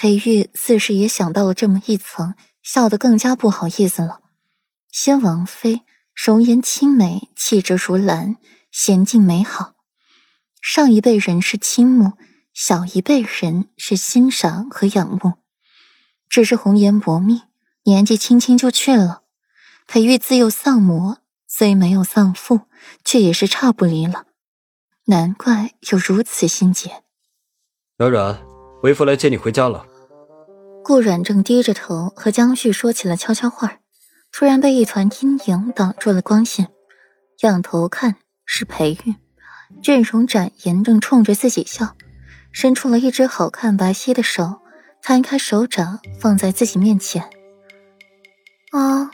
裴玉似是也想到了这么一层，笑得更加不好意思了。先王妃容颜清美，气质如兰，娴静美好。上一辈人是倾慕，小一辈人是欣赏和仰慕。只是红颜薄命，年纪轻轻就去了。裴玉自幼丧母，虽没有丧父，却也是差不离了。难怪有如此心结。软软，为父来接你回家了。顾软正低着头和江旭说起了悄悄话，突然被一团阴影挡住了光线，仰头看是裴玉，俊容展颜，正冲着自己笑，伸出了一只好看白皙的手，摊开手掌放在自己面前。啊！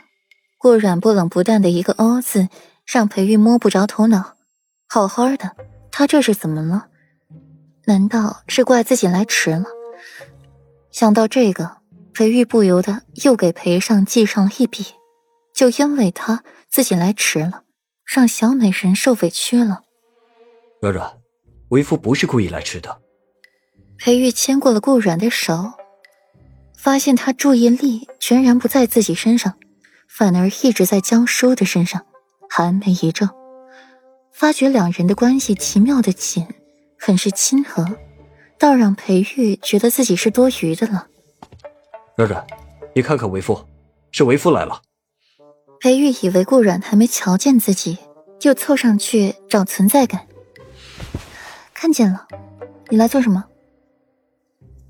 顾软不冷不淡的一个“哦”字，让裴玉摸不着头脑。好好的，他这是怎么了？难道是怪自己来迟了？想到这个，裴玉不由得又给裴尚记上了一笔。就因为他自己来迟了，让小美人受委屈了。软软，为夫不是故意来迟的。裴玉牵过了顾软的手，发现他注意力全然不在自己身上，反而一直在江叔的身上，寒眉一皱，发觉两人的关系奇妙的紧。很是亲和，倒让裴玉觉得自己是多余的了。软软，你看看为父，是为父来了。裴玉以为顾软还没瞧见自己，就凑上去找存在感。看见了，你来做什么？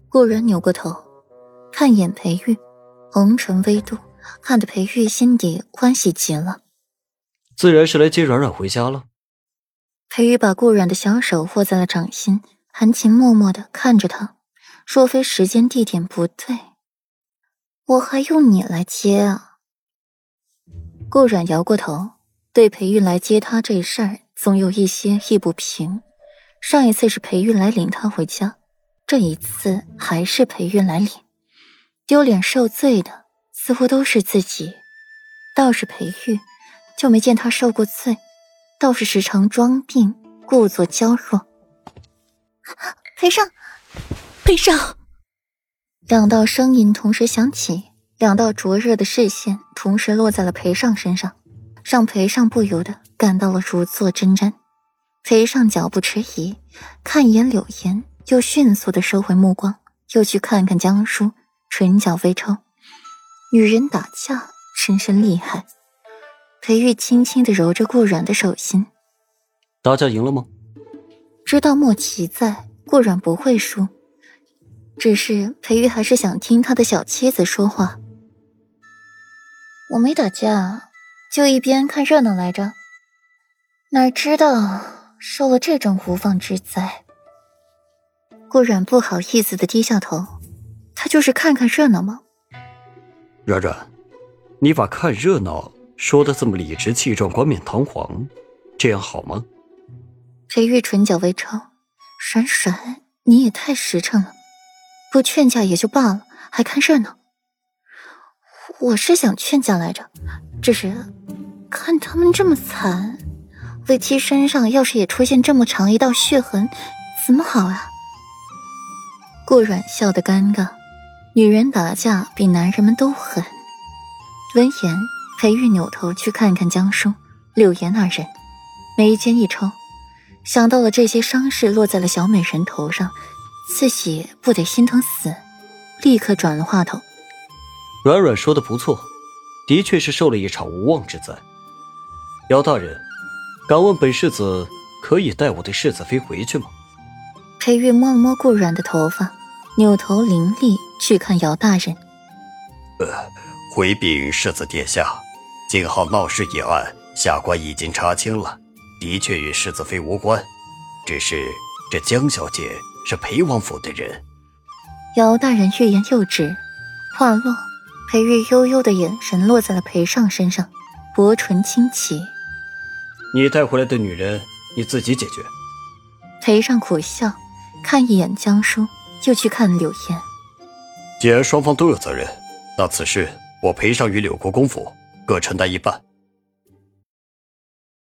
顾软扭过头，看眼裴玉，红唇微动，看得裴玉心底欢喜极了。自然是来接软软回家了。裴玉把顾软的小手握在了掌心，含情脉脉的看着他。若非时间地点不对，我还用你来接啊？顾软摇过头，对裴玉来接他这事儿，总有一些意不平。上一次是裴玉来领他回家，这一次还是裴玉来领。丢脸受罪的似乎都是自己，倒是裴玉，就没见他受过罪。倒是时常装病，故作娇弱。裴尚，裴尚，两道声音同时响起，两道灼热的视线同时落在了裴尚身上，让裴尚不由得感到了如坐针毡。裴尚脚步迟疑，看一眼柳岩，又迅速的收回目光，又去看看江叔，唇角微抽。女人打架真是厉害。裴玉轻轻的揉着顾软的手心，打架赢了吗？知道莫奇在，顾软不会输。只是裴玉还是想听他的小妻子说话。我没打架，就一边看热闹来着。哪知道受了这种无妄之灾。顾软不好意思的低下头，他就是看看热闹吗？软软，你把看热闹。说的这么理直气壮、冠冕堂皇，这样好吗？裴玉唇角微抽，闪闪，你也太实诚了。不劝架也就罢了，还看热闹。我是想劝架来着，只是看他们这么惨，魏七身上要是也出现这么长一道血痕，怎么好啊？顾软笑得尴尬，女人打架比男人们都狠。闻言。裴玉扭头去看看江叔、柳岩二人，眉间一抽，想到了这些伤势落在了小美人头上，自己不得心疼死，立刻转了话头。软软说的不错，的确是受了一场无妄之灾。姚大人，敢问本世子可以带我的世子妃回去吗？裴玉摸了摸顾软的头发，扭头凌厉去看姚大人。呃，回禀世子殿下。景浩闹事一案，下官已经查清了，的确与世子妃无关。只是这江小姐是裴王府的人。姚大人欲言又止，话落，裴玉悠悠的眼神落在了裴尚身上，薄唇轻启：“你带回来的女人，你自己解决。”裴尚苦笑，看一眼江叔，又去看柳岩。既然双方都有责任，那此事我裴尚与柳国公府。各承担一半。